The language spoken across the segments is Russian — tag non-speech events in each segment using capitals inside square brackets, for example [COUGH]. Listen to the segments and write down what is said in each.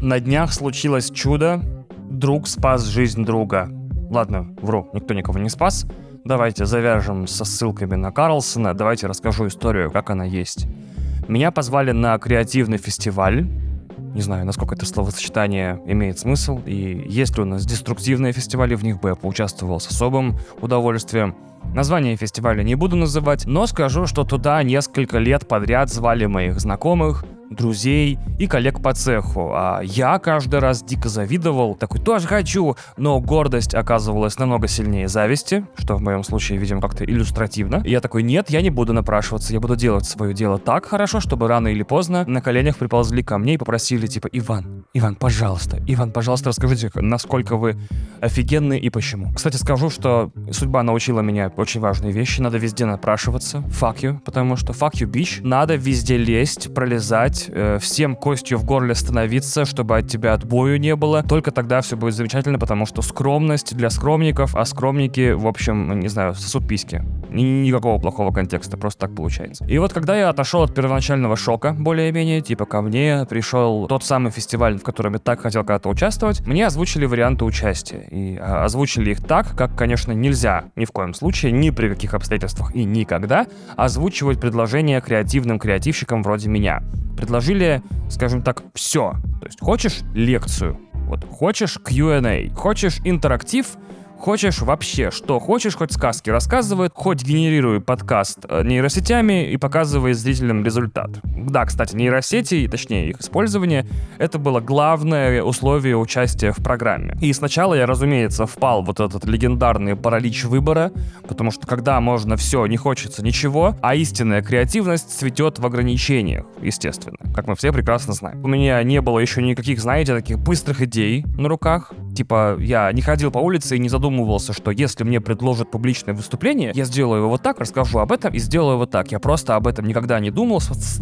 На днях случилось чудо. Друг спас жизнь друга. Ладно, вру, никто никого не спас. Давайте завяжем со ссылками на Карлсона. Давайте расскажу историю, как она есть. Меня позвали на креативный фестиваль. Не знаю, насколько это словосочетание имеет смысл. И есть ли у нас деструктивные фестивали, в них бы я поучаствовал с особым удовольствием. Название фестиваля не буду называть, но скажу, что туда несколько лет подряд звали моих знакомых, друзей и коллег по цеху. А я каждый раз дико завидовал, такой тоже хочу, но гордость оказывалась намного сильнее зависти, что в моем случае, видимо, как-то иллюстративно. И я такой, нет, я не буду напрашиваться, я буду делать свое дело так хорошо, чтобы рано или поздно на коленях приползли ко мне и попросили, типа, Иван, Иван, пожалуйста, Иван, пожалуйста, расскажите, насколько вы офигенный и почему. Кстати, скажу, что судьба научила меня очень важные вещи, надо везде напрашиваться, fuck you, потому что fuck you, bitch, надо везде лезть, пролезать, э, всем костью в горле становиться, чтобы от тебя отбою не было. Только тогда все будет замечательно, потому что скромность для скромников, а скромники, в общем, не знаю, сосут письки. Никакого плохого контекста, просто так получается. И вот когда я отошел от первоначального шока, более-менее, типа ко мне пришел тот самый фестиваль, в котором я так хотел когда-то участвовать, мне озвучили варианты участия. И а, озвучили их так, как, конечно, нельзя ни в коем случае, ни при каких обстоятельствах и никогда озвучивать предложения креативным креативщикам вроде меня. Предложили, скажем так, все. То есть хочешь лекцию, вот хочешь Q&A, хочешь интерактив, Хочешь вообще, что хочешь, хоть сказки рассказывает, хоть генерируй подкаст э, нейросетями и показывай зрителям результат. Да, кстати, нейросети, точнее их использование, это было главное условие участия в программе. И сначала я, разумеется, впал вот этот легендарный паралич выбора, потому что когда можно все, не хочется ничего, а истинная креативность цветет в ограничениях, естественно, как мы все прекрасно знаем. У меня не было еще никаких, знаете, таких быстрых идей на руках. Типа, я не ходил по улице и не задумывался что если мне предложат публичное выступление, я сделаю его вот так, расскажу об этом и сделаю вот так. Я просто об этом никогда не думал,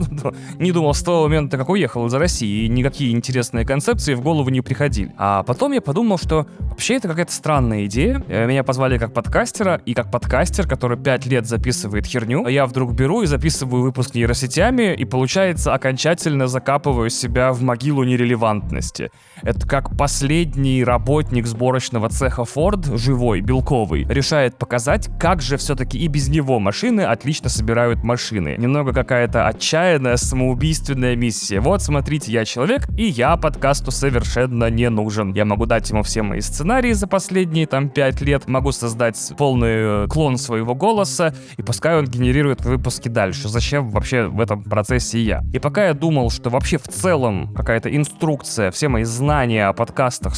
[LAUGHS] не думал с того момента, как уехал из России, и никакие интересные концепции в голову не приходили. А потом я подумал, что вообще это какая-то странная идея. Э, меня позвали как подкастера, и как подкастер, который пять лет записывает херню, я вдруг беру и записываю выпуск нейросетями, и получается окончательно закапываю себя в могилу нерелевантности. Это как последний работник сборочного цеха Ford живой, белковый, решает показать, как же все-таки и без него машины отлично собирают машины. Немного какая-то отчаянная, самоубийственная миссия. Вот, смотрите, я человек, и я подкасту совершенно не нужен. Я могу дать ему все мои сценарии за последние там пять лет, могу создать полный э, клон своего голоса, и пускай он генерирует выпуски дальше. Зачем вообще в этом процессе я? И пока я думал, что вообще в целом какая-то инструкция, все мои знания о подкастах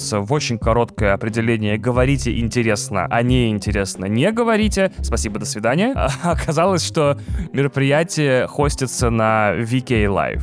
суммируются в очень короткое определение говорите интересно, а не интересно не говорите. Спасибо, до свидания. [LAUGHS] Оказалось, что мероприятие хостится на VK Live.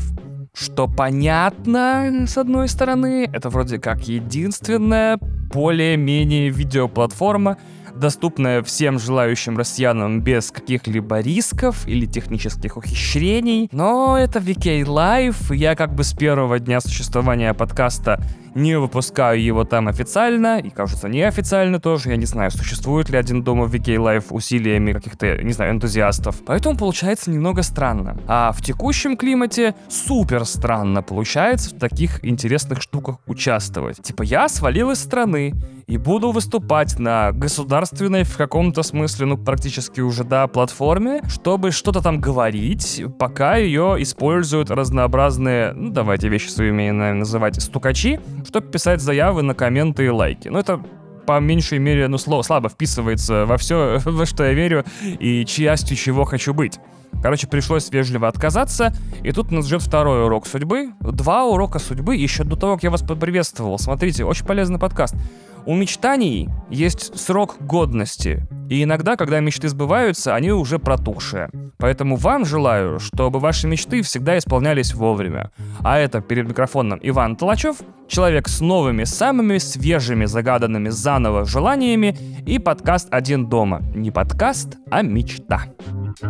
Что понятно, с одной стороны, это вроде как единственная более-менее видеоплатформа, доступная всем желающим россиянам без каких-либо рисков или технических ухищрений. Но это VK Live, и я как бы с первого дня существования подкаста не выпускаю его там официально, и, кажется, неофициально тоже. Я не знаю, существует ли один дома в VK Live усилиями каких-то, не знаю, энтузиастов. Поэтому получается немного странно. А в текущем климате супер странно получается в таких интересных штуках участвовать. Типа я свалил из страны и буду выступать на государственной в каком-то смысле, ну практически уже, да, платформе, чтобы что-то там говорить, пока ее используют разнообразные, ну давайте вещи своими наверное, называть, стукачи, чтобы писать заявы на комменты и лайки. Ну, это по меньшей мере, ну, слабо вписывается во все, [LAUGHS] во что я верю и частью чего хочу быть. Короче, пришлось вежливо отказаться, и тут нас ждет второй урок судьбы. Два урока судьбы еще до того, как я вас поприветствовал. Смотрите, очень полезный подкаст. У мечтаний есть срок годности, и иногда, когда мечты сбываются, они уже протухшие. Поэтому вам желаю, чтобы ваши мечты всегда исполнялись вовремя. А это перед микрофоном Иван Толачев, человек с новыми, самыми свежими, загаданными заново желаниями и подкаст «Один дома». Не подкаст, а мечта. А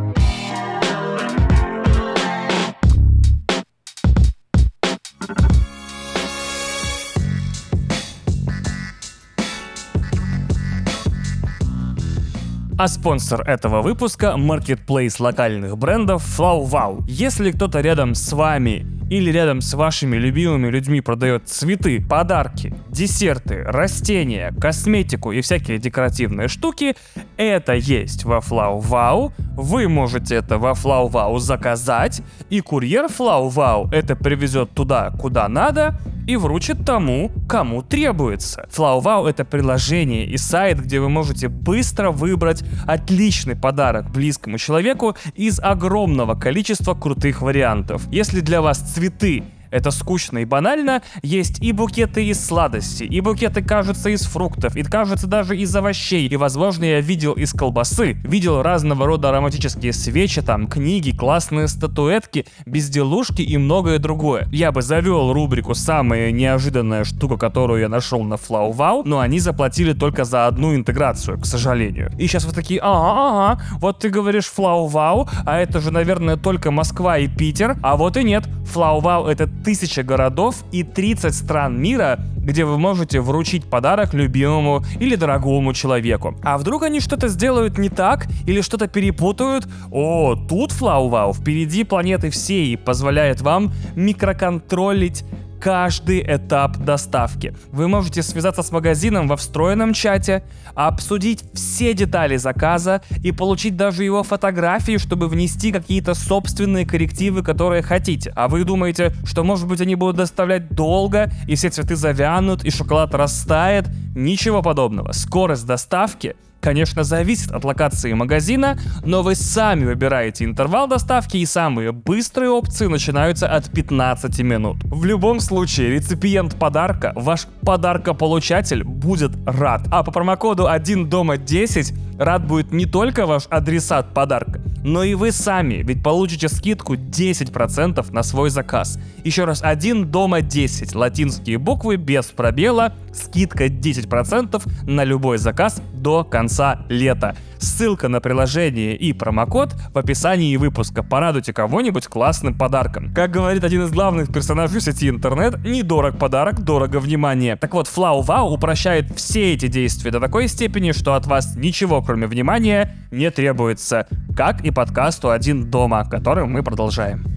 спонсор этого выпуска – маркетплейс локальных брендов FlowWow. Если кто-то рядом с вами или рядом с вашими любимыми людьми продает цветы, подарки, десерты, растения, косметику и всякие декоративные штуки, это есть во FlowWow. Вы можете это во FlowWow заказать, и курьер FlowWow это привезет туда, куда надо, и вручит тому, кому требуется. FlowWow — это приложение и сайт, где вы можете быстро выбрать отличный подарок близкому человеку из огромного количества крутых вариантов. Если для вас цветы это скучно и банально. Есть и букеты из сладостей, и букеты, кажется, из фруктов, и, кажется, даже из овощей. И, возможно, я видел из колбасы. Видел разного рода ароматические свечи, там, книги, классные статуэтки, безделушки и многое другое. Я бы завел рубрику «Самая неожиданная штука, которую я нашел на FlowWow», но они заплатили только за одну интеграцию, к сожалению. И сейчас вы такие, ага, ага, вот ты говоришь FlowWow, а это же, наверное, только Москва и Питер, а вот и нет. FlowWow — это тысяча городов и 30 стран мира, где вы можете вручить подарок любимому или дорогому человеку. А вдруг они что-то сделают не так или что-то перепутают? О, тут FlowWow впереди планеты всей позволяет вам микроконтролить каждый этап доставки. Вы можете связаться с магазином во встроенном чате, обсудить все детали заказа и получить даже его фотографии, чтобы внести какие-то собственные коррективы, которые хотите. А вы думаете, что может быть они будут доставлять долго, и все цветы завянут, и шоколад растает? Ничего подобного. Скорость доставки конечно, зависит от локации магазина, но вы сами выбираете интервал доставки и самые быстрые опции начинаются от 15 минут. В любом случае, реципиент подарка, ваш подаркополучатель будет рад. А по промокоду 1 дома 10 рад будет не только ваш адресат подарка, но и вы сами, ведь получите скидку 10% на свой заказ. Еще раз, 1 дома 10, латинские буквы без пробела, скидка 10% на любой заказ до конца лета. Ссылка на приложение и промокод в описании выпуска. Порадуйте кого-нибудь классным подарком. Как говорит один из главных персонажей сети интернет, недорог подарок, дорого внимание. Так вот, FlowWow упрощает все эти действия до такой степени, что от вас ничего, кроме внимания, не требуется. Как и подкасту «Один дома», который мы продолжаем.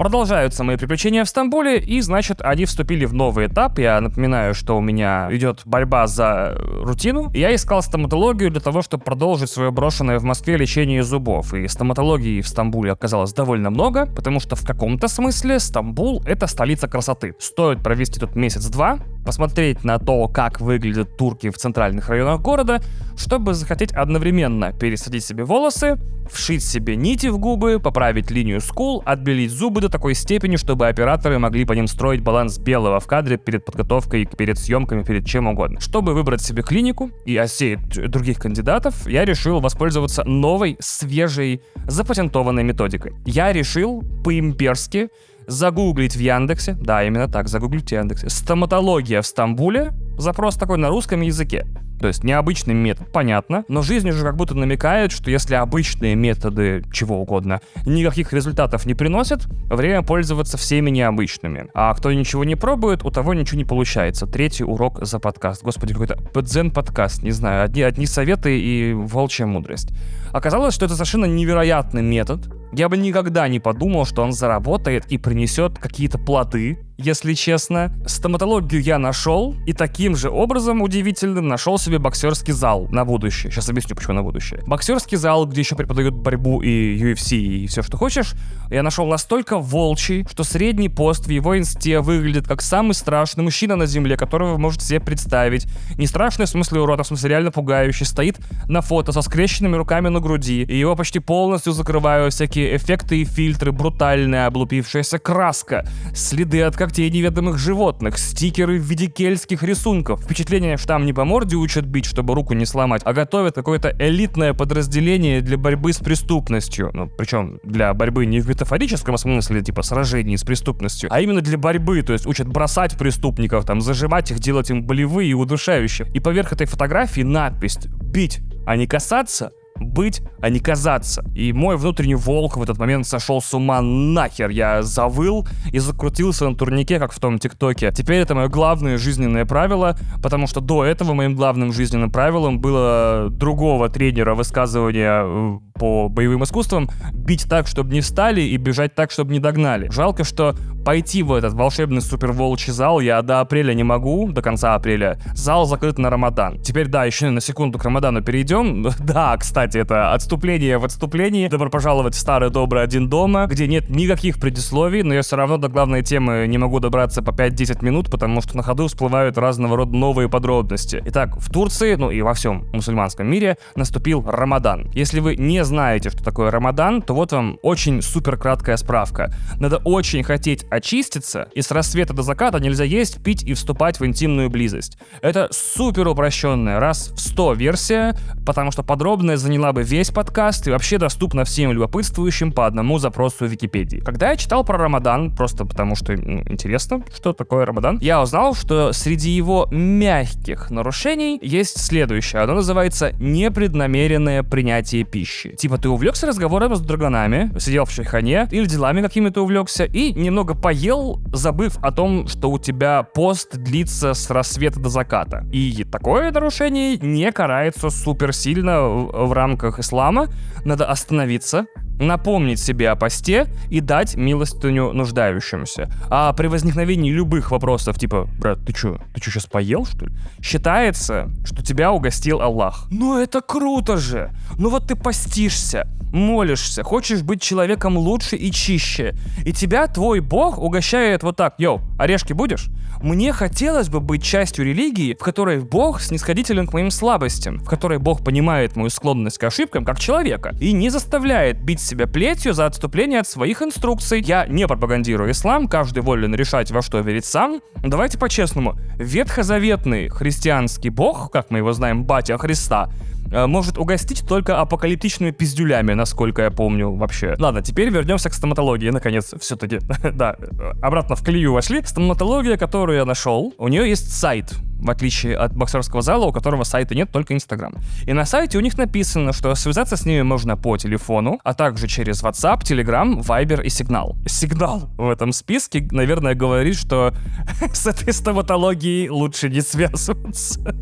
Продолжаются мои приключения в Стамбуле, и, значит, они вступили в новый этап. Я напоминаю, что у меня идет борьба за рутину. Я искал стоматологию для того, чтобы продолжить свое брошенное в Москве лечение зубов. И стоматологии в Стамбуле оказалось довольно много, потому что в каком-то смысле Стамбул — это столица красоты. Стоит провести тут месяц-два, посмотреть на то, как выглядят турки в центральных районах города, чтобы захотеть одновременно пересадить себе волосы, вшить себе нити в губы, поправить линию скул, отбелить зубы до такой степени, чтобы операторы могли по ним строить баланс белого в кадре перед подготовкой, перед съемками, перед чем угодно. Чтобы выбрать себе клинику и осеять других кандидатов, я решил воспользоваться новой, свежей, запатентованной методикой. Я решил по-имперски загуглить в Яндексе, да, именно так, загуглить в Яндексе, стоматология в Стамбуле, запрос такой на русском языке. То есть необычный метод, понятно, но жизнь уже как будто намекает, что если обычные методы чего угодно никаких результатов не приносят, время пользоваться всеми необычными. А кто ничего не пробует, у того ничего не получается. Третий урок за подкаст. Господи, какой-то дзен подкаст, не знаю, одни, одни советы и волчья мудрость. Оказалось, что это совершенно невероятный метод. Я бы никогда не подумал, что он заработает и принесет какие-то плоды, если честно. Стоматологию я нашел, и таким же образом удивительным нашел себе боксерский зал на будущее. Сейчас объясню, почему на будущее. Боксерский зал, где еще преподают борьбу и UFC, и все, что хочешь, я нашел настолько волчий, что средний пост в его инсте выглядит как самый страшный мужчина на земле, которого вы можете себе представить. Не страшный в смысле урода, в смысле реально пугающий. Стоит на фото со скрещенными руками на груди, и его почти полностью закрывают всякие эффекты и фильтры, брутальная облупившаяся краска, следы от когтей неведомых животных, стикеры в виде кельтских рисунков. Впечатление, что там не по морде учат бить, чтобы руку не сломать, а готовят какое-то элитное подразделение для борьбы с преступностью. Ну, причем для борьбы не в метафорическом смысле, типа сражений с преступностью, а именно для борьбы, то есть учат бросать преступников, там, зажимать их, делать им болевые и удушающие. И поверх этой фотографии надпись «Бить, а не касаться», быть, а не казаться. И мой внутренний волк в этот момент сошел с ума нахер. Я завыл и закрутился на турнике, как в том ТикТоке. Теперь это мое главное жизненное правило, потому что до этого моим главным жизненным правилом было другого тренера высказывания по боевым искусствам бить так, чтобы не встали, и бежать так, чтобы не догнали. Жалко, что пойти в этот волшебный супер волчий зал я до апреля не могу, до конца апреля. Зал закрыт на Рамадан. Теперь, да, еще на секунду к Рамадану перейдем. [LAUGHS] Да, кстати, это отступление в отступлении. Добро пожаловать в старый добрый один дома, где нет никаких предисловий, но я все равно до главной темы не могу добраться по 5-10 минут, потому что на ходу всплывают разного рода новые подробности. Итак, в Турции, ну и во всем мусульманском мире наступил Рамадан. Если вы не знаете, что такое Рамадан, то вот вам очень супер краткая справка. Надо очень хотеть очиститься, и с рассвета до заката нельзя есть, пить и вступать в интимную близость. Это супер упрощенная раз в 100 версия, потому что подробная заняла бы весь подкаст и вообще доступна всем любопытствующим по одному запросу в Википедии. Когда я читал про Рамадан, просто потому что ну, интересно, что такое Рамадан, я узнал, что среди его мягких нарушений есть следующее. Оно называется непреднамеренное принятие пищи. Типа ты увлекся разговором с драгонами, сидел в чайхане или делами какими-то увлекся и немного поел, забыв о том, что у тебя пост длится с рассвета до заката. И такое нарушение не карается супер сильно в рамках ислама. Надо остановиться, напомнить себе о посте и дать милостыню нуждающимся. А при возникновении любых вопросов, типа, брат, ты чё, ты чё сейчас поел, что ли? Считается, что тебя угостил Аллах. Ну это круто же! Ну вот ты постишься, молишься, хочешь быть человеком лучше и чище, и тебя твой бог угощает вот так, йоу, орешки будешь? Мне хотелось бы быть частью религии, в которой бог снисходителен к моим слабостям, в которой бог понимает мою склонность к ошибкам как человека и не заставляет бить себя плетью за отступление от своих инструкций. Я не пропагандирую ислам, каждый волен решать, во что верить сам. Давайте по-честному, ветхозаветный христианский бог, как мы его знаем, батя Христа, может угостить только апокалиптичными пиздюлями, насколько я помню вообще. Ладно, теперь вернемся к стоматологии, наконец, все-таки. [LAUGHS] да, обратно в колею вошли. Стоматология, которую я нашел, у нее есть сайт в отличие от боксерского зала, у которого сайта нет, только Инстаграм. И на сайте у них написано, что связаться с ними можно по телефону, а также через WhatsApp, Telegram, Viber и Сигнал. Сигнал в этом списке, наверное, говорит, что [LAUGHS] с этой стоматологией лучше не связываться. [LAUGHS]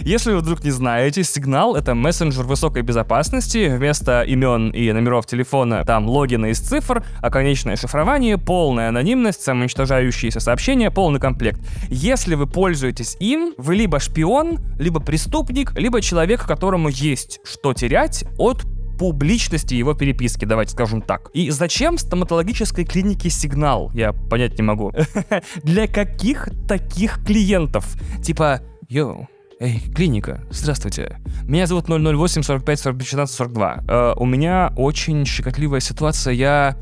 Если вы вдруг не знаете, Сигнал — это мессенджер высокой безопасности. Вместо имен и номеров телефона там логины из цифр, а конечное шифрование, полная анонимность, самоуничтожающиеся сообщения, полный комплект. Если вы пользуетесь им, вы либо шпион, либо преступник, либо человек, которому есть что терять от публичности его переписки, давайте скажем так. И зачем стоматологической клинике сигнал? Я понять не могу. [LAUGHS] Для каких таких клиентов? Типа, йоу, Эй, клиника, здравствуйте. Меня зовут 008 45 45 16 42. Э, у меня очень щекотливая ситуация. Я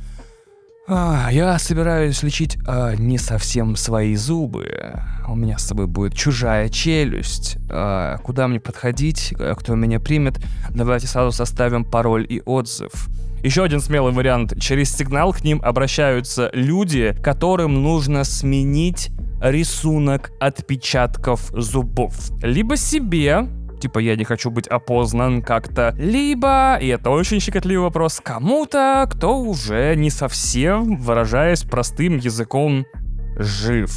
а, я собираюсь лечить а, не совсем свои зубы. У меня с собой будет чужая челюсть. А, куда мне подходить? А, кто меня примет? Давайте сразу составим пароль и отзыв. Еще один смелый вариант. Через сигнал к ним обращаются люди, которым нужно сменить рисунок отпечатков зубов. Либо себе, типа я не хочу быть опознан как-то, либо, и это очень щекотливый вопрос, кому-то, кто уже не совсем, выражаясь простым языком, жив.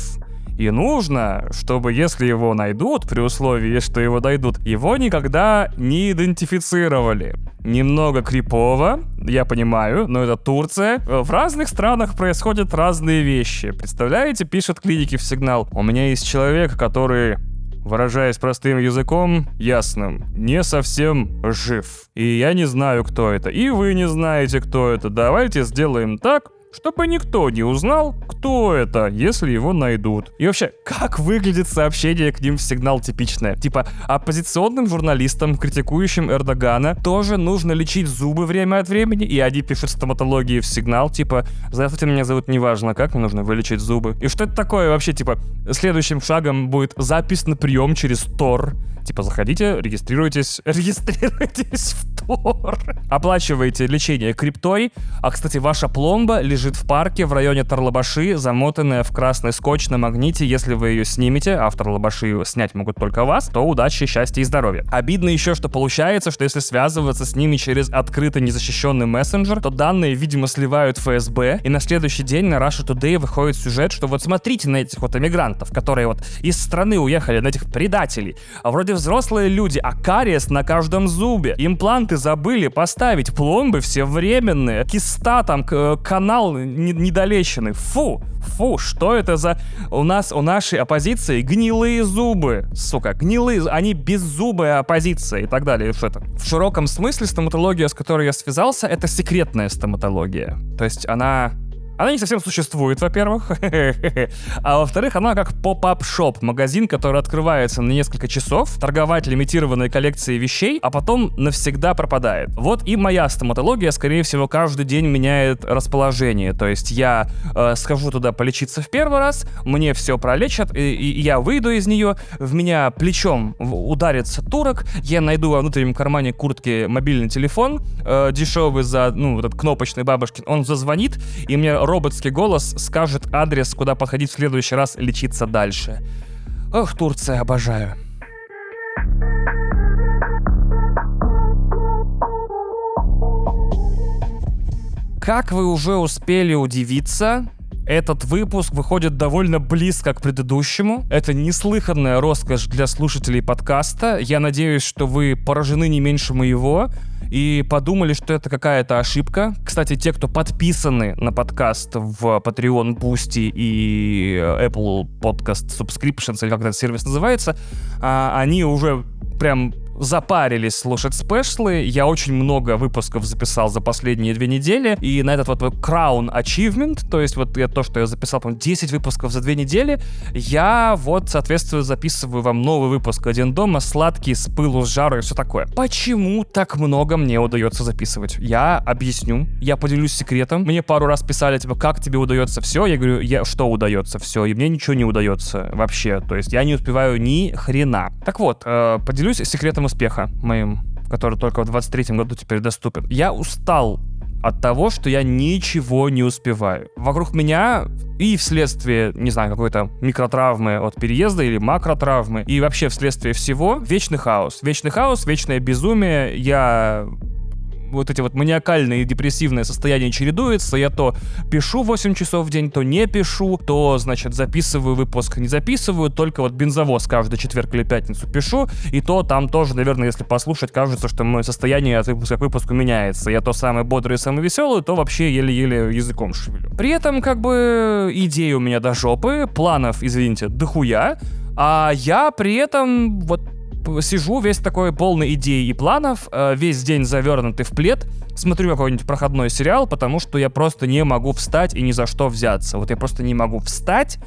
И нужно, чтобы если его найдут, при условии, что его найдут, его никогда не идентифицировали. Немного крипово, я понимаю, но это Турция. В разных странах происходят разные вещи. Представляете, пишет клиники в сигнал. У меня есть человек, который выражаясь простым языком, ясным, не совсем жив. И я не знаю, кто это, и вы не знаете, кто это. Давайте сделаем так, чтобы никто не узнал, кто это, если его найдут. И вообще, как выглядит сообщение к ним в сигнал типичное? Типа, оппозиционным журналистам, критикующим Эрдогана, тоже нужно лечить зубы время от времени, и они пишут стоматологии в сигнал, типа, здравствуйте, меня зовут неважно как, мне нужно вылечить зубы. И что это такое вообще, типа, следующим шагом будет запись на прием через Тор. Типа, заходите, регистрируйтесь, [LAUGHS] регистрируйтесь в Мотор. Оплачиваете лечение криптой. А, кстати, ваша пломба лежит в парке в районе Тарлабаши, замотанная в красный скотч на магните. Если вы ее снимете, а в Тарлабаши снять могут только вас, то удачи, счастья и здоровья. Обидно еще, что получается, что если связываться с ними через открытый незащищенный мессенджер, то данные, видимо, сливают ФСБ, и на следующий день на Russia Today выходит сюжет, что вот смотрите на этих вот эмигрантов, которые вот из страны уехали, на этих предателей. А вроде взрослые люди, а кариес на каждом зубе. Импланты забыли поставить, пломбы все временные, киста там, канал недолеченный. Фу, фу, что это за... У нас, у нашей оппозиции гнилые зубы, сука, гнилые, они беззубая оппозиция и так далее. Что это? В широком смысле стоматология, с которой я связался, это секретная стоматология. То есть она она не совсем существует, во-первых. [LAUGHS] а во-вторых, она как pop-up shop, магазин, который открывается на несколько часов, торговать лимитированной коллекцией вещей, а потом навсегда пропадает. Вот и моя стоматология, скорее всего, каждый день меняет расположение. То есть я э, схожу туда полечиться в первый раз, мне все пролечат, и, и я выйду из нее, в меня плечом ударится турок, я найду во внутреннем кармане куртки мобильный телефон, э, дешевый за, ну, этот кнопочный бабушкин, он зазвонит, и мне роботский голос скажет адрес, куда походить в следующий раз лечиться дальше. Ох, Турция, обожаю. Как вы уже успели удивиться, этот выпуск выходит довольно близко к предыдущему. Это неслыханная роскошь для слушателей подкаста. Я надеюсь, что вы поражены не меньше моего и подумали, что это какая-то ошибка. Кстати, те, кто подписаны на подкаст в Patreon, Boosty и Apple Podcast Subscriptions, или как этот сервис называется, а, они уже прям запарились слушать спешлы. Я очень много выпусков записал за последние две недели. И на этот вот Crown Achievement, то есть вот я то, что я записал, по 10 выпусков за две недели, я вот, соответственно, записываю вам новый выпуск «Один дома», сладкий, с пылу, с жару и все такое. Почему так много мне удается записывать? Я объясню, я поделюсь секретом. Мне пару раз писали, типа, как тебе удается все? Я говорю, я, что удается все? И мне ничего не удается вообще. То есть я не успеваю ни хрена. Так вот, э, поделюсь секретом успеха моим, который только в 23 году теперь доступен. Я устал от того, что я ничего не успеваю. Вокруг меня и вследствие, не знаю, какой-то микротравмы от переезда или макротравмы, и вообще вследствие всего вечный хаос. Вечный хаос, вечное безумие. Я вот эти вот маниакальные и депрессивные состояния чередуются. Я то пишу 8 часов в день, то не пишу, то, значит, записываю выпуск, не записываю, только вот бензовоз каждый четверг или пятницу пишу, и то там тоже, наверное, если послушать, кажется, что мое состояние от выпуска к выпуску меняется. Я то самый бодрый самый веселый, то вообще еле-еле языком шевелю. При этом, как бы, идеи у меня до жопы, планов, извините, дохуя, а я при этом вот сижу весь такой полный идей и планов, э, весь день завернутый в плед, смотрю какой-нибудь проходной сериал, потому что я просто не могу встать и ни за что взяться. Вот я просто не могу встать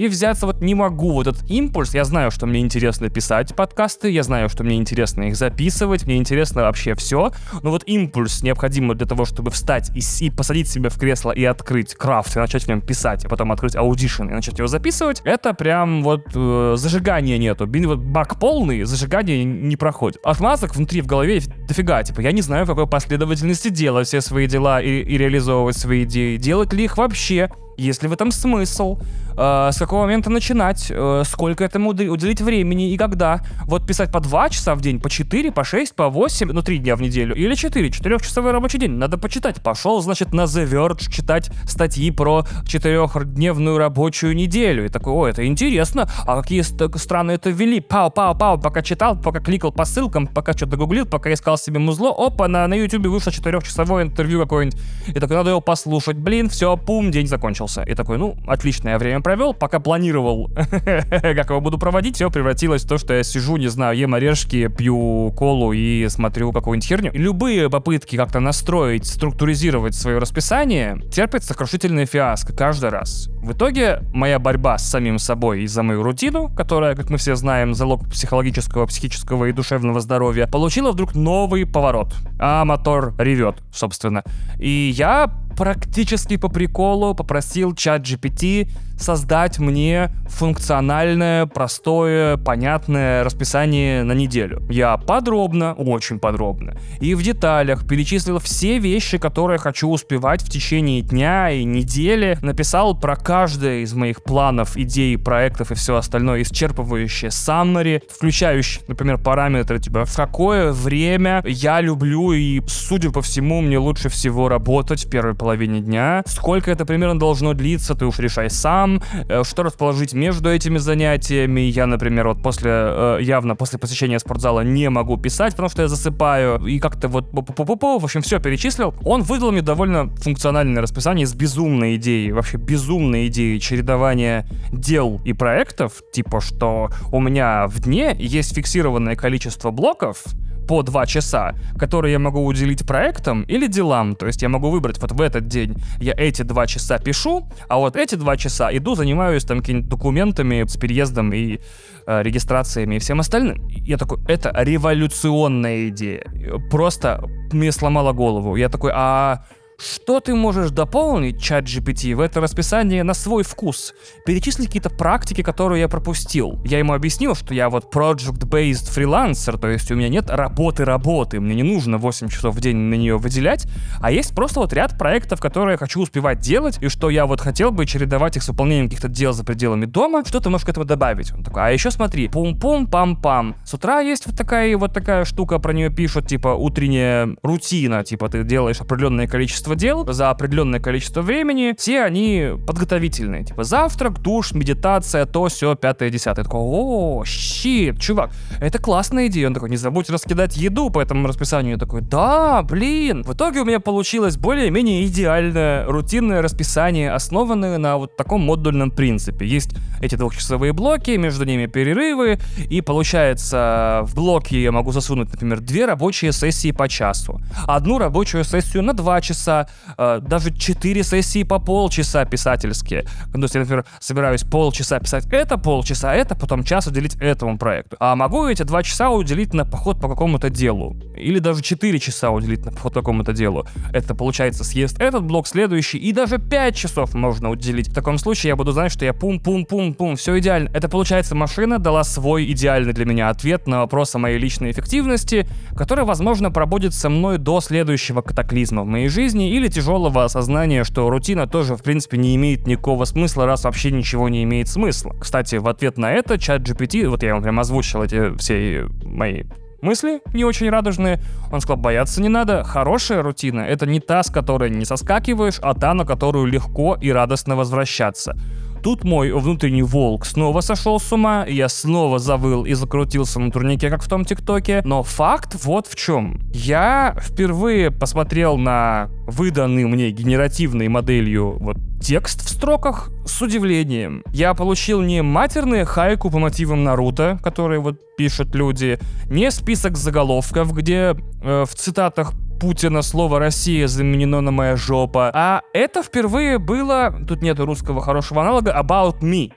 и взяться вот не могу. Вот этот импульс, я знаю, что мне интересно писать подкасты, я знаю, что мне интересно их записывать, мне интересно вообще все, но вот импульс необходимый для того, чтобы встать и, и посадить себя в кресло и открыть Craft, и начать в нем писать, а потом открыть Audition и начать его записывать, это прям вот э, зажигания нету. Блин, вот бак полный, зажигание не проходит. Отмазок внутри в голове дофига, типа я не знаю, в какой последовательности делать все свои дела и, и реализовывать свои идеи, делать ли их вообще, есть ли в этом смысл, э, с какого момента начинать, э, сколько этому уделить времени и когда. Вот писать по 2 часа в день, по 4, по 6, по 8, ну 3 дня в неделю, или 4, 4-часовой рабочий день, надо почитать. Пошел, значит, на The Verge читать статьи про 4-дневную рабочую неделю. И такой, о, это интересно, а какие страны это ввели? Пау-пау-пау, пока читал, пока кликал по ссылкам, пока что-то гуглил, пока искал себе музло, опа, на, на YouTube вышло 4-часовое интервью какое-нибудь. И такой, надо его послушать, блин, все, пум, день закончился. И такой, ну, отличное время провел, пока планировал, [LAUGHS] как его буду проводить, все превратилось в то, что я сижу, не знаю, ем орешки, пью колу и смотрю какую-нибудь херню. Любые попытки как-то настроить, структуризировать свое расписание терпят сокрушительное фиаско каждый раз. В итоге моя борьба с самим собой и за мою рутину, которая, как мы все знаем, залог психологического, психического и душевного здоровья, получила вдруг новый поворот. А мотор ревет, собственно. И я практически по приколу попросил чат GPT создать мне функциональное, простое, понятное расписание на неделю. Я подробно, очень подробно и в деталях перечислил все вещи, которые хочу успевать в течение дня и недели, написал про каждое из моих планов, идей, проектов и все остальное исчерпывающее summary, включающий, например, параметры, типа, в какое время я люблю и, судя по всему, мне лучше всего работать в первой половине дня, сколько это примерно должно длиться, ты уж решай сам, э, что расположить между этими занятиями. Я, например, вот после, э, явно после посещения спортзала не могу писать, потому что я засыпаю, и как-то вот, в общем, все перечислил. Он выдал мне довольно функциональное расписание с безумной идеей, вообще безумной идеей чередования дел и проектов, типа, что у меня в дне есть фиксированное количество блоков, по 2 часа, которые я могу уделить проектам или делам. То есть я могу выбрать вот в этот день я эти 2 часа пишу, а вот эти 2 часа иду, занимаюсь там какими-то документами с переездом и э, регистрациями и всем остальным. Я такой, это революционная идея. Просто мне сломало голову. Я такой, а что ты можешь дополнить чат GPT в это расписание на свой вкус? Перечисли какие-то практики, которые я пропустил. Я ему объяснил, что я вот project-based фрилансер, то есть у меня нет работы-работы, мне не нужно 8 часов в день на нее выделять, а есть просто вот ряд проектов, которые я хочу успевать делать, и что я вот хотел бы чередовать их с выполнением каких-то дел за пределами дома, что ты можешь к этому добавить? Он такой, а еще смотри, пум-пум, пам-пам. С утра есть вот такая вот такая штука, про нее пишут, типа утренняя рутина, типа ты делаешь определенное количество количество дел за определенное количество времени, все они подготовительные. Типа завтрак, душ, медитация, то, все, пятое, десятое. Такой, о, щит, чувак, это классная идея. Он такой, не забудь раскидать еду по этому расписанию. Я такой, да, блин. В итоге у меня получилось более-менее идеальное рутинное расписание, основанное на вот таком модульном принципе. Есть эти двухчасовые блоки, между ними перерывы, и получается в блоке я могу засунуть, например, две рабочие сессии по часу, одну рабочую сессию на два часа, э, даже 4 сессии по полчаса писательские. То есть я, например, собираюсь полчаса писать это, полчаса это, потом час уделить этому проекту. А могу эти 2 часа уделить на поход по какому-то делу. Или даже 4 часа уделить на поход по какому-то делу. Это получается съезд этот блок, следующий, и даже 5 часов можно уделить. В таком случае я буду знать, что я пум-пум-пум-пум, все идеально. Это получается машина дала свой идеальный для меня ответ на вопрос о моей личной эффективности, который, возможно, пробудет со мной до следующего катаклизма в моей жизни, или тяжелого осознания, что рутина тоже, в принципе, не имеет никакого смысла, раз вообще ничего не имеет смысла. Кстати, в ответ на это чат GPT, вот я вам прям озвучил эти все мои мысли не очень радужные. Он сказал, бояться не надо. Хорошая рутина — это не та, с которой не соскакиваешь, а та, на которую легко и радостно возвращаться. Тут мой внутренний волк снова сошел с ума, я снова завыл и закрутился на турнике, как в том ТикТоке. Но факт вот в чем. Я впервые посмотрел на выданный мне генеративной моделью вот текст в строках с удивлением. Я получил не матерные хайку по мотивам Наруто, которые вот пишут люди, не список заголовков, где э, в цитатах Путина слово «Россия» заменено на «моя жопа». А это впервые было, тут нет русского хорошего аналога, «about me».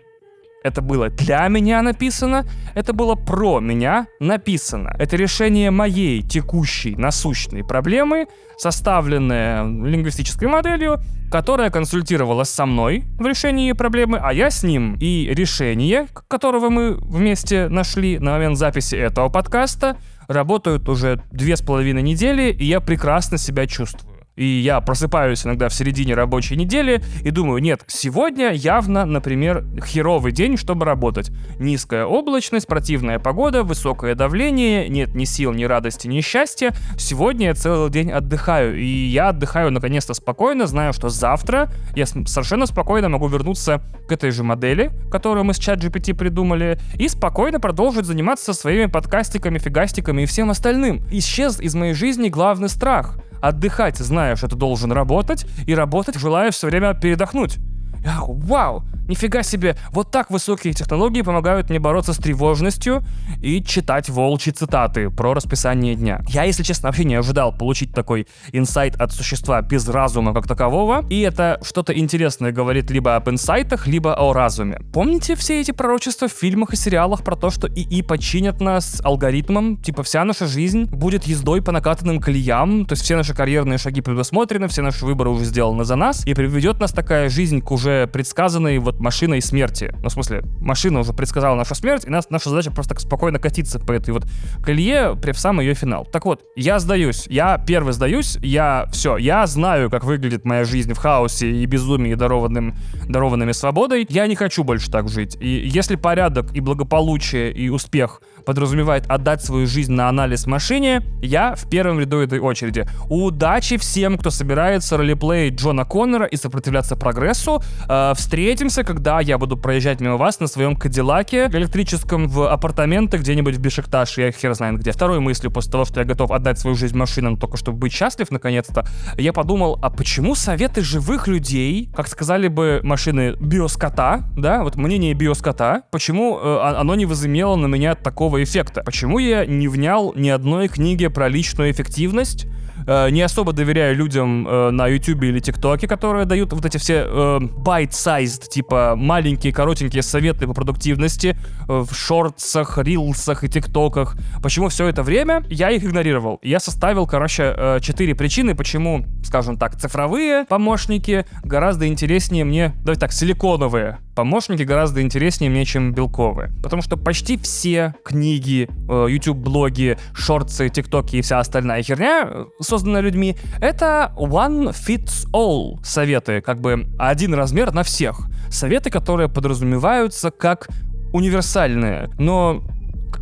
Это было для меня написано, это было про меня написано. Это решение моей текущей насущной проблемы, составленное лингвистической моделью, которая консультировалась со мной в решении проблемы, а я с ним. И решение, которого мы вместе нашли на момент записи этого подкаста, работают уже две с половиной недели, и я прекрасно себя чувствую. И я просыпаюсь иногда в середине рабочей недели и думаю, нет, сегодня явно, например, херовый день, чтобы работать. Низкая облачность, противная погода, высокое давление, нет ни сил, ни радости, ни счастья. Сегодня я целый день отдыхаю, и я отдыхаю наконец-то спокойно, знаю, что завтра я совершенно спокойно могу вернуться к этой же модели, которую мы с чат GPT придумали, и спокойно продолжить заниматься своими подкастиками, фигастиками и всем остальным. Исчез из моей жизни главный страх — отдыхать, что ты должен работать, и работать, желая все время передохнуть. Я, вау, нифига себе, вот так высокие технологии помогают мне бороться с тревожностью и читать волчьи цитаты про расписание дня. Я, если честно, вообще не ожидал получить такой инсайт от существа без разума как такового, и это что-то интересное говорит либо об инсайтах, либо о разуме. Помните все эти пророчества в фильмах и сериалах про то, что ИИ починят нас алгоритмом, типа вся наша жизнь будет ездой по накатанным колеям, то есть все наши карьерные шаги предусмотрены, все наши выборы уже сделаны за нас, и приведет нас такая жизнь к уже предсказанной вот машиной смерти. Ну, в смысле, машина уже предсказала нашу смерть, и нас, наша задача просто спокойно катиться по этой вот колее при в самый ее финал. Так вот, я сдаюсь, я первый сдаюсь, я все, я знаю, как выглядит моя жизнь в хаосе и безумии, дарованным, дарованными свободой. Я не хочу больше так жить. И если порядок и благополучие и успех подразумевает отдать свою жизнь на анализ машине, я в первом ряду этой очереди. Удачи всем, кто собирается ролеплеить Джона Коннора и сопротивляться прогрессу. Э, встретимся, когда я буду проезжать мимо вас на своем Кадиллаке электрическом в апартаменты где-нибудь в Бешикташе, я хер знает где. Второй мыслью после того, что я готов отдать свою жизнь машинам только чтобы быть счастлив наконец-то, я подумал, а почему советы живых людей, как сказали бы машины биоскота, да, вот мнение биоскота, почему э, оно не возымело на меня такого эффекта? Почему я не внял ни одной книги про личную эффективность, э, не особо доверяю людям э, на YouTube или ТикТоке, которые дают вот эти все э, bite-sized, типа маленькие, коротенькие советы по продуктивности э, в шортсах, рилсах и ТикТоках. Почему все это время я их игнорировал? Я составил, короче, э, причины, почему, скажем так, цифровые помощники гораздо интереснее мне, давайте так, силиконовые помощники гораздо интереснее мне, чем белковые. Потому что почти все книги, э, YouTube-блоги, шорты, тиктоки и вся остальная херня, э, созданная людьми, это one fits all советы, как бы один размер на всех. Советы, которые подразумеваются как универсальные, но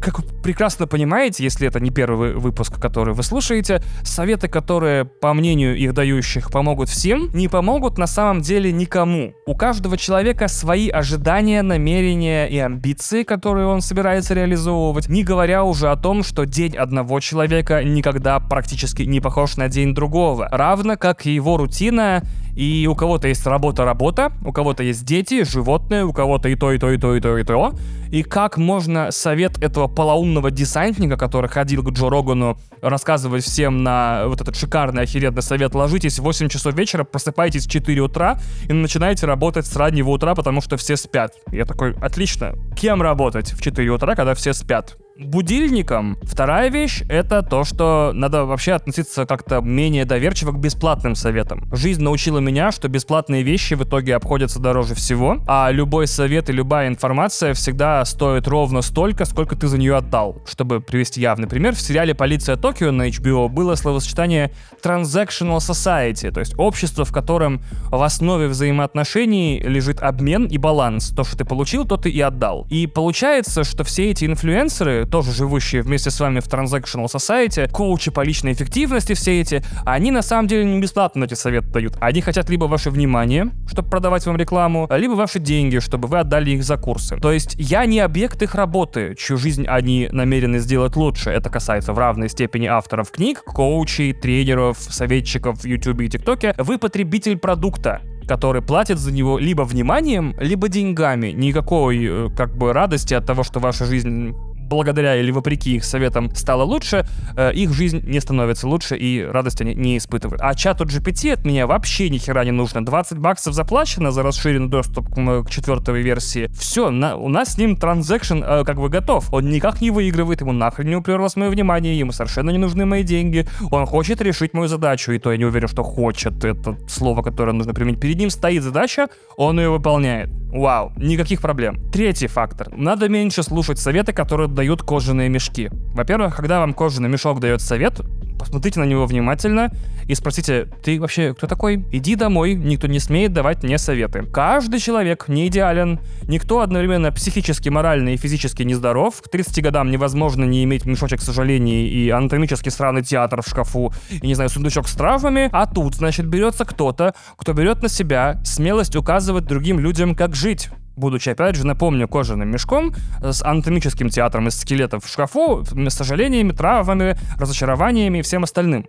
как вы прекрасно понимаете, если это не первый выпуск, который вы слушаете, советы, которые, по мнению их дающих, помогут всем, не помогут на самом деле никому. У каждого человека свои ожидания, намерения и амбиции, которые он собирается реализовывать, не говоря уже о том, что день одного человека никогда практически не похож на день другого. Равно как и его рутина и у кого-то есть работа-работа, у кого-то есть дети, животные, у кого-то и то, и то, и то, и то, и то. И как можно совет этого полоумного десантника, который ходил к Джо Рогану рассказывать всем на вот этот шикарный, охеренный совет, ложитесь в 8 часов вечера, просыпайтесь в 4 утра и начинаете работать с раннего утра, потому что все спят. Я такой, отлично. Кем работать в 4 утра, когда все спят? Будильником. Вторая вещь — это то, что надо вообще относиться как-то менее доверчиво к бесплатным советам. Жизнь научила меня, что бесплатные вещи в итоге обходятся дороже всего, а любой совет и любая информация всегда стоит ровно столько, сколько ты за нее отдал. Чтобы привести явный пример, в сериале «Полиция Токио» на HBO было словосочетание «transactional society», то есть общество, в котором в основе взаимоотношений лежит обмен и баланс. То, что ты получил, то ты и отдал. И получается, что все эти инфлюенсеры, тоже живущие вместе с вами в Transactional Society, коучи по личной эффективности все эти, они на самом деле не бесплатно эти советы дают. Они хотят либо ваше внимание, чтобы продавать вам рекламу, либо ваши деньги, чтобы вы отдали их за курсы. То есть я не объект их работы, чью жизнь они намерены сделать лучше. Это касается в равной степени авторов книг, коучей, тренеров, советчиков в YouTube и ТикТоке. Вы потребитель продукта который платит за него либо вниманием, либо деньгами. Никакой э, как бы радости от того, что ваша жизнь благодаря или вопреки их советам стало лучше, э, их жизнь не становится лучше и радости они не испытывают. А чату GPT от меня вообще ни хера не нужно. 20 баксов заплачено за расширенный доступ к, к четвертой версии. Все, на, у нас с ним транзакшн э, как бы готов. Он никак не выигрывает, ему нахрен не уперлось мое внимание, ему совершенно не нужны мои деньги. Он хочет решить мою задачу, и то я не уверен, что хочет. Это слово, которое нужно применить. Перед ним стоит задача, он ее выполняет. Вау, никаких проблем. Третий фактор. Надо меньше слушать советы, которые дают кожаные мешки. Во-первых, когда вам кожаный мешок дает совет, посмотрите на него внимательно и спросите, ты вообще кто такой? Иди домой, никто не смеет давать мне советы. Каждый человек не идеален, никто одновременно психически, морально и физически нездоров. К 30 годам невозможно не иметь мешочек сожалений и анатомически сраный театр в шкафу, и, не знаю, сундучок с травмами, а тут, значит, берется кто-то, кто берет на себя смелость указывать другим людям, как жить будучи, опять же, напомню, кожаным мешком с анатомическим театром из скелетов в шкафу, с сожалениями, травмами, разочарованиями и всем остальным.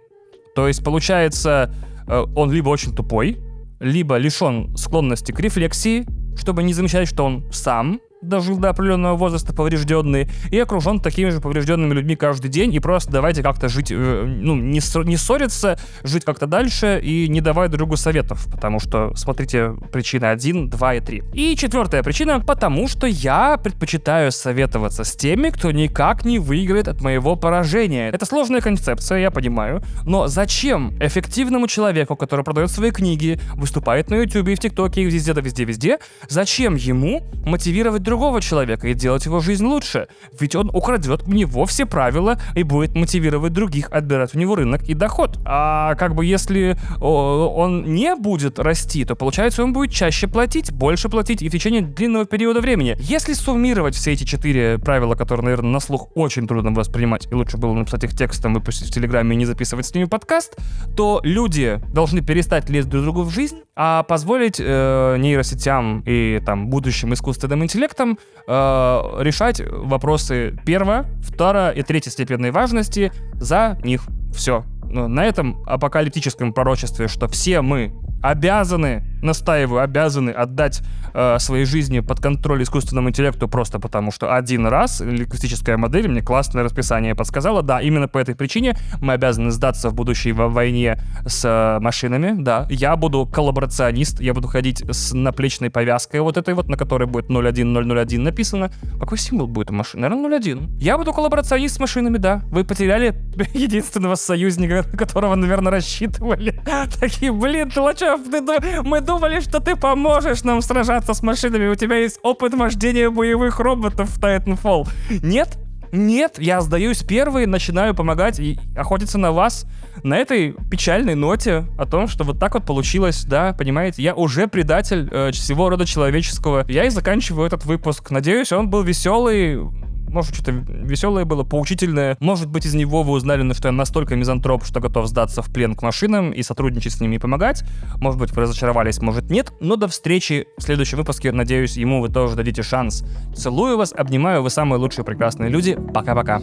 То есть, получается, э, он либо очень тупой, либо лишен склонности к рефлексии, чтобы не замечать, что он сам дожил до определенного возраста поврежденный и окружен такими же поврежденными людьми каждый день, и просто давайте как-то жить, э, ну, не, не ссориться, жить как-то дальше и не давать другу советов, потому что, смотрите, причины 1, 2 и 3. И четвертая причина, потому что я предпочитаю советоваться с теми, кто никак не выиграет от моего поражения. Это сложная концепция, я понимаю, но зачем эффективному человеку, который продает свои книги, выступает на YouTube и в ТикТоке и везде, да везде-везде, зачем ему мотивировать другого человека и делать его жизнь лучше. Ведь он украдет у него все правила и будет мотивировать других отбирать у него рынок и доход. А как бы если он не будет расти, то получается он будет чаще платить, больше платить и в течение длинного периода времени. Если суммировать все эти четыре правила, которые, наверное, на слух очень трудно воспринимать, и лучше было написать их текстом, выпустить в Телеграме и не записывать с ними подкаст, то люди должны перестать лезть друг другу в жизнь, а позволить э, нейросетям и там будущим искусственным интеллектом проектом э, решать вопросы первой, второй и третьей степенной важности за них. Все. На этом апокалиптическом пророчестве, что все мы обязаны, настаиваю, обязаны отдать э, своей жизни под контроль искусственному интеллекту просто потому, что один раз лингвистическая модель мне классное расписание подсказала. Да, именно по этой причине мы обязаны сдаться в будущей войне с э, машинами. Да, я буду коллаборационист, я буду ходить с наплечной повязкой вот этой вот, на которой будет 01001 написано. Какой символ будет у машины? Наверное, 01. Я буду коллаборационист с машинами, да. Вы потеряли [LAUGHS] единственного союзника, [LAUGHS] которого, наверное, рассчитывали. [LAUGHS] Такие, блин, ты мы думали, что ты поможешь нам сражаться с машинами. У тебя есть опыт вождения боевых роботов в Titanfall. Нет? Нет, я сдаюсь первый, начинаю помогать и охотиться на вас на этой печальной ноте о том, что вот так вот получилось, да, понимаете, я уже предатель э, всего рода человеческого. Я и заканчиваю этот выпуск. Надеюсь, он был веселый, может, что-то веселое было, поучительное. Может быть, из него вы узнали, ну, что я настолько мизантроп, что готов сдаться в плен к машинам и сотрудничать с ними и помогать. Может быть, вы разочаровались, может, нет. Но до встречи в следующем выпуске. Надеюсь, ему вы тоже дадите шанс. Целую вас, обнимаю, вы самые лучшие прекрасные люди. Пока-пока.